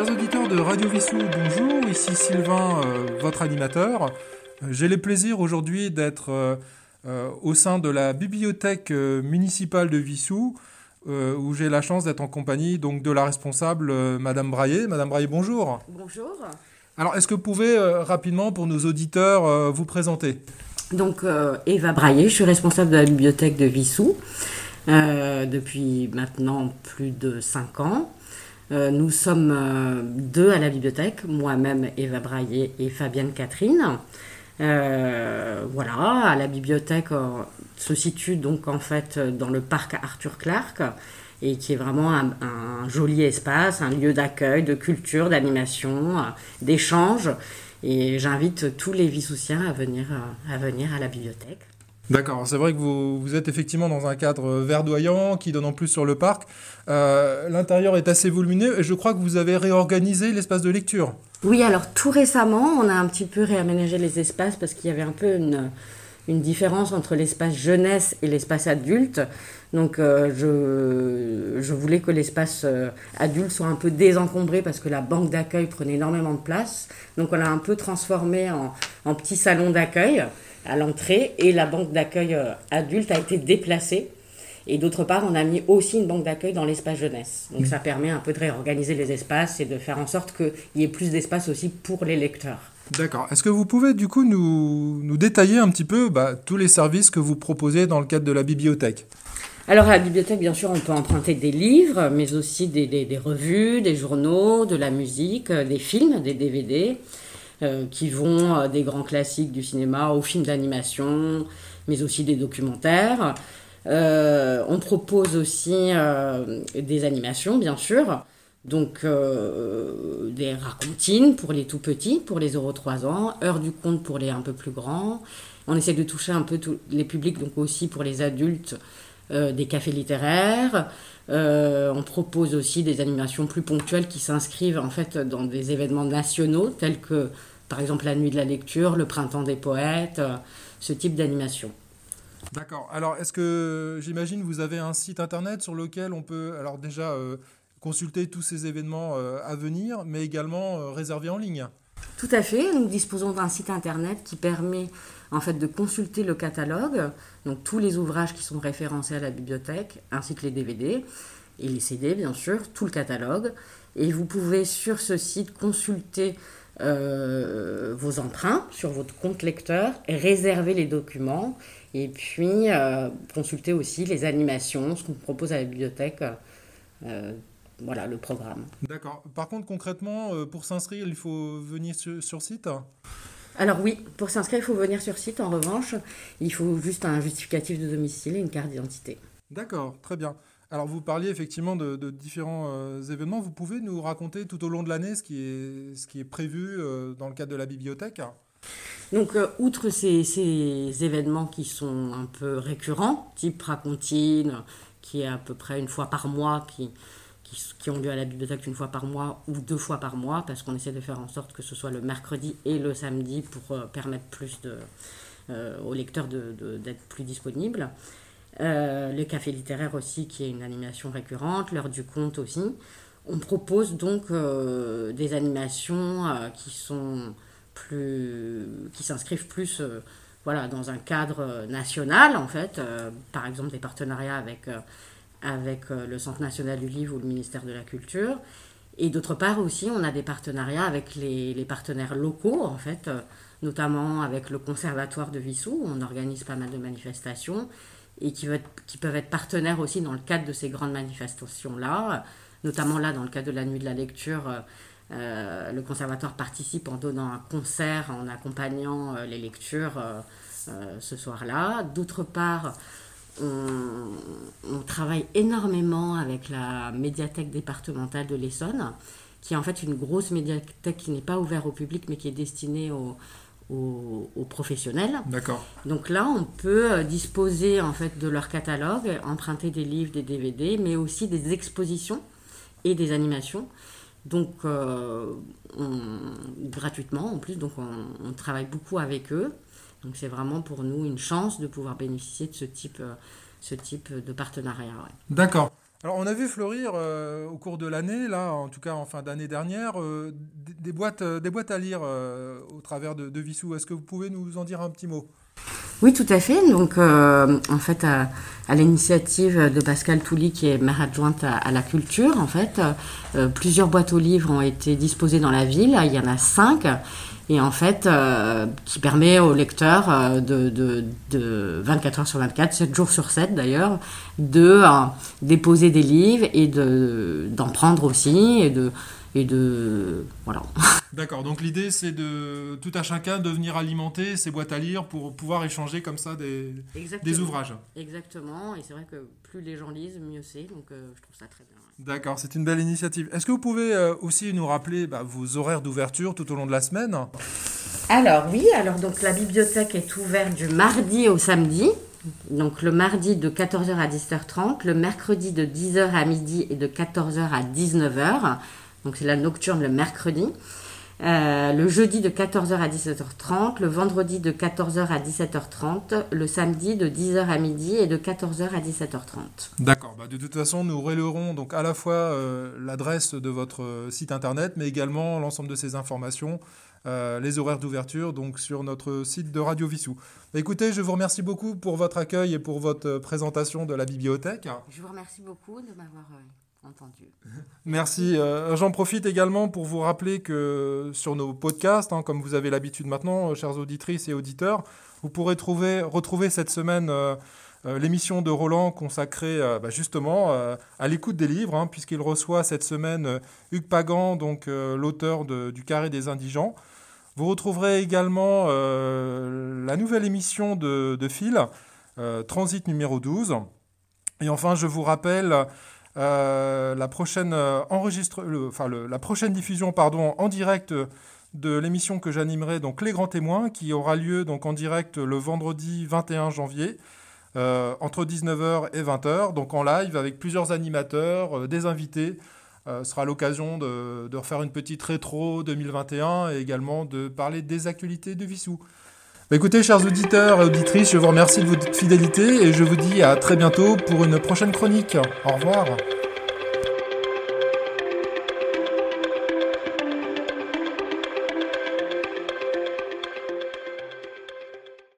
Chers auditeurs de Radio Vissou, bonjour, ici Sylvain, euh, votre animateur. Euh, j'ai le plaisir aujourd'hui d'être euh, au sein de la bibliothèque municipale de Vissou, où j'ai la chance d'être en compagnie donc, de la responsable, Madame Braillet. Madame Braillet, bonjour. Bonjour. Alors, est-ce que vous pouvez rapidement, pour nos auditeurs, vous présenter? Donc, Eva Braillet, je suis responsable de la bibliothèque de Vissou depuis maintenant plus de 5 ans. Euh, nous sommes euh, deux à la bibliothèque, moi-même Eva Braillet et Fabienne Catherine. Euh, voilà, à la bibliothèque se situe donc en fait dans le parc Arthur Clark et qui est vraiment un, joli espace, un lieu d'accueil, de culture, d'animation, d'échange. Et j'invite tous les Vissoussiens à venir, à venir à la bibliothèque. D'accord, c'est vrai que vous, vous, êtes effectivement dans un cadre verdoyant qui donne en plus sur le parc. Euh, l'intérieur est assez volumineux et je crois que vous avez réorganisé l'espace de lecture. Oui, alors tout récemment, on a un petit peu réaménagé les espaces parce qu'il y avait un peu une, une différence entre l'espace jeunesse et l'espace adulte. Donc euh, je, je, voulais que l'espace euh, adulte soit un peu désencombré parce que la banque d'accueil prenait énormément de place. Donc on l'a un peu transformé en, en petit salon d'accueil à l'entrée et la banque d'accueil euh, adulte a été déplacée. Et d'autre part, on a mis aussi une banque d'accueil dans l'espace jeunesse. Donc ça permet un peu de réorganiser les espaces et de faire en sorte qu'il y ait plus d'espace aussi pour les lecteurs. D'accord. Est-ce que vous pouvez du coup nous, nous détailler un petit peu bah, tous les services que vous proposez dans le cadre de la bibliothèque? Alors à la bibliothèque, bien sûr, on peut emprunter des livres, mais aussi des, des, des revues, des journaux, de la musique, euh, des films, des DVD. Euh, qui vont euh, des grands classiques du cinéma aux films d'animation, mais aussi des documentaires. Euh, on propose aussi des animations, bien sûr. Donc, des racontines pour les tout petits, pour les 0-3 ans, heure du conte pour les un peu plus grands. On essaie de toucher un peu tous les publics, donc aussi pour les adultes, des cafés littéraires. on propose aussi des animations plus ponctuelles qui s'inscrivent en fait dans des événements nationaux tels que par exemple la nuit de la lecture, le printemps des poètes, euh, ce type d'animation. D'accord. Alors, est-ce que j'imagine vous avez un site internet sur lequel on peut, alors déjà euh, consulter tous ces événements euh, à venir, mais également réserver en ligne? Tout à fait. Nous disposons d'un site internet qui permet en fait de consulter le catalogue, donc tous les ouvrages qui sont référencés à la bibliothèque, ainsi que les DVD et les CD, bien sûr, tout le catalogue. Et vous pouvez sur ce site consulter euh, vos emprunts sur votre compte lecteur, réserver les documents et puis euh, consulter aussi les animations, ce qu'on propose à la bibliothèque. Euh, voilà le programme. D'accord. Par contre, concrètement, pour s'inscrire, il faut venir sur, sur site? Alors oui, pour s'inscrire, il faut venir sur site. En revanche, il faut juste un justificatif de domicile et une carte d'identité. D'accord, très bien. Alors vous parliez effectivement de, différents euh, événements. Vous pouvez nous raconter tout au long de l'année ce, qui est, ce qui est prévu euh, dans le cadre de la bibliothèque? Donc, euh, outre ces, ces, événements qui sont un peu récurrents, type Racontine, qui est à peu près une fois par mois, qui, qui, ont lieu à la bibliothèque une fois par mois ou deux fois par mois, parce qu'on essaie de faire en sorte que ce soit le mercredi et le samedi pour permettre plus de, aux lecteurs d'être de, plus disponibles. Euh, le café littéraire aussi, qui est une animation récurrente, l'heure du conte aussi. On propose donc euh, des animations euh, qui sont plus, qui s'inscrivent plus voilà, dans un cadre national, en fait. par exemple, des partenariats avec, avec le Centre national du livre ou le ministère de la Culture. Et d'autre part aussi, on a des partenariats avec les, partenaires locaux, en fait, notamment avec le Conservatoire de Vissou. On organise pas mal de manifestations et qui, qui, peuvent être partenaires aussi dans le cadre de ces grandes manifestations-là, notamment là dans le cadre de la nuit de la lecture. Euh, euh, le conservatoire participe en donnant un concert, en accompagnant euh, les lectures ce soir-là. D'autre part, on, on, travaille énormément avec la médiathèque départementale de l'Essonne, qui est en fait une grosse médiathèque qui n'est pas ouverte au public, mais qui est destinée aux, aux, professionnels. D'accord. Donc là, on peut euh, disposer en fait de leur catalogue, emprunter des livres, des DVD, mais aussi des expositions et des animations. Donc euh, gratuitement en plus, donc on, travaille beaucoup avec eux. Donc c'est vraiment pour nous une chance de pouvoir bénéficier de ce type, euh, ce type de partenariat. D'accord. Alors on a vu fleurir euh, au cours de l'année, là, en tout cas en fin d'année dernière, euh, des, boîtes, des boîtes à lire au travers de, de Vissou. Est-ce que vous pouvez nous en dire un petit mot? Oui, tout à fait. Donc, en fait, à, l'initiative de Pascal Touly, qui est maire adjointe à, la culture, en fait, plusieurs boîtes aux livres ont été disposées dans la ville. Il y en a cinq et en fait euh, qui permet aux lecteurs euh, de, de, 24 heures sur 24, 7 jours sur 7 d'ailleurs, de euh, déposer des livres et d'en prendre aussi et de et de voilà. D'accord. Donc l'idée c'est de tout à chacun de venir alimenter ses boîtes à lire pour pouvoir échanger comme ça des, des ouvrages. Exactement. Et c'est vrai que plus les gens lisent, mieux c'est. Donc je trouve ça très bien. D'accord, c'est une belle initiative. Est-ce que vous pouvez euh, aussi nous rappeler bah, vos horaires d'ouverture tout au long de la semaine? Alors oui, alors donc la bibliothèque est ouverte du mardi au samedi. Donc le mardi de 14h à 10h30, le mercredi de 10h à midi et de 14h à 19h. Donc c'est la nocturne le mercredi. Euh, le jeudi de 14h à 17h30, le vendredi de 14h à 17h30, le samedi de 10h à midi et de 14h à 17h30. D'accord. Bah, de toute façon, nous relayerons donc à la fois euh, l'adresse de votre euh, site internet, mais également l'ensemble de ces informations, les horaires d'ouverture, donc sur notre site de Radio Vissou. Bah, écoutez, je vous remercie beaucoup pour votre accueil et pour votre présentation de la bibliothèque. Je vous remercie beaucoup de m'avoir entendu. Merci. Euh, j'en profite également pour vous rappeler que sur nos podcasts, hein, comme vous avez l'habitude maintenant, euh, chères auditrices et auditeurs, vous pourrez trouver, retrouver cette semaine euh, l'émission de Roland consacrée bah, justement à l'écoute des livres, hein, puisqu'il reçoit cette semaine Hugues Pagan, donc l'auteur du Carré des Indigents. Vous retrouverez également la nouvelle émission de, de Phil, Transit numéro 12. Et enfin, je vous rappelle euh, la, prochaine, euh, enregistre, enfin, la prochaine diffusion pardon, en direct de l'émission que j'animerai, donc Les Grands Témoins, qui aura lieu donc en direct le vendredi 21 janvier, euh, entre 19h et 20h, donc en live avec plusieurs animateurs, des invités. ce sera l'occasion de, de, refaire une petite rétro 2021 et également de parler des actualités de Vissou. Bah, écoutez, chers auditeurs et auditrices, je vous remercie de votre fidélité et je vous dis à très bientôt pour une prochaine chronique. Au revoir.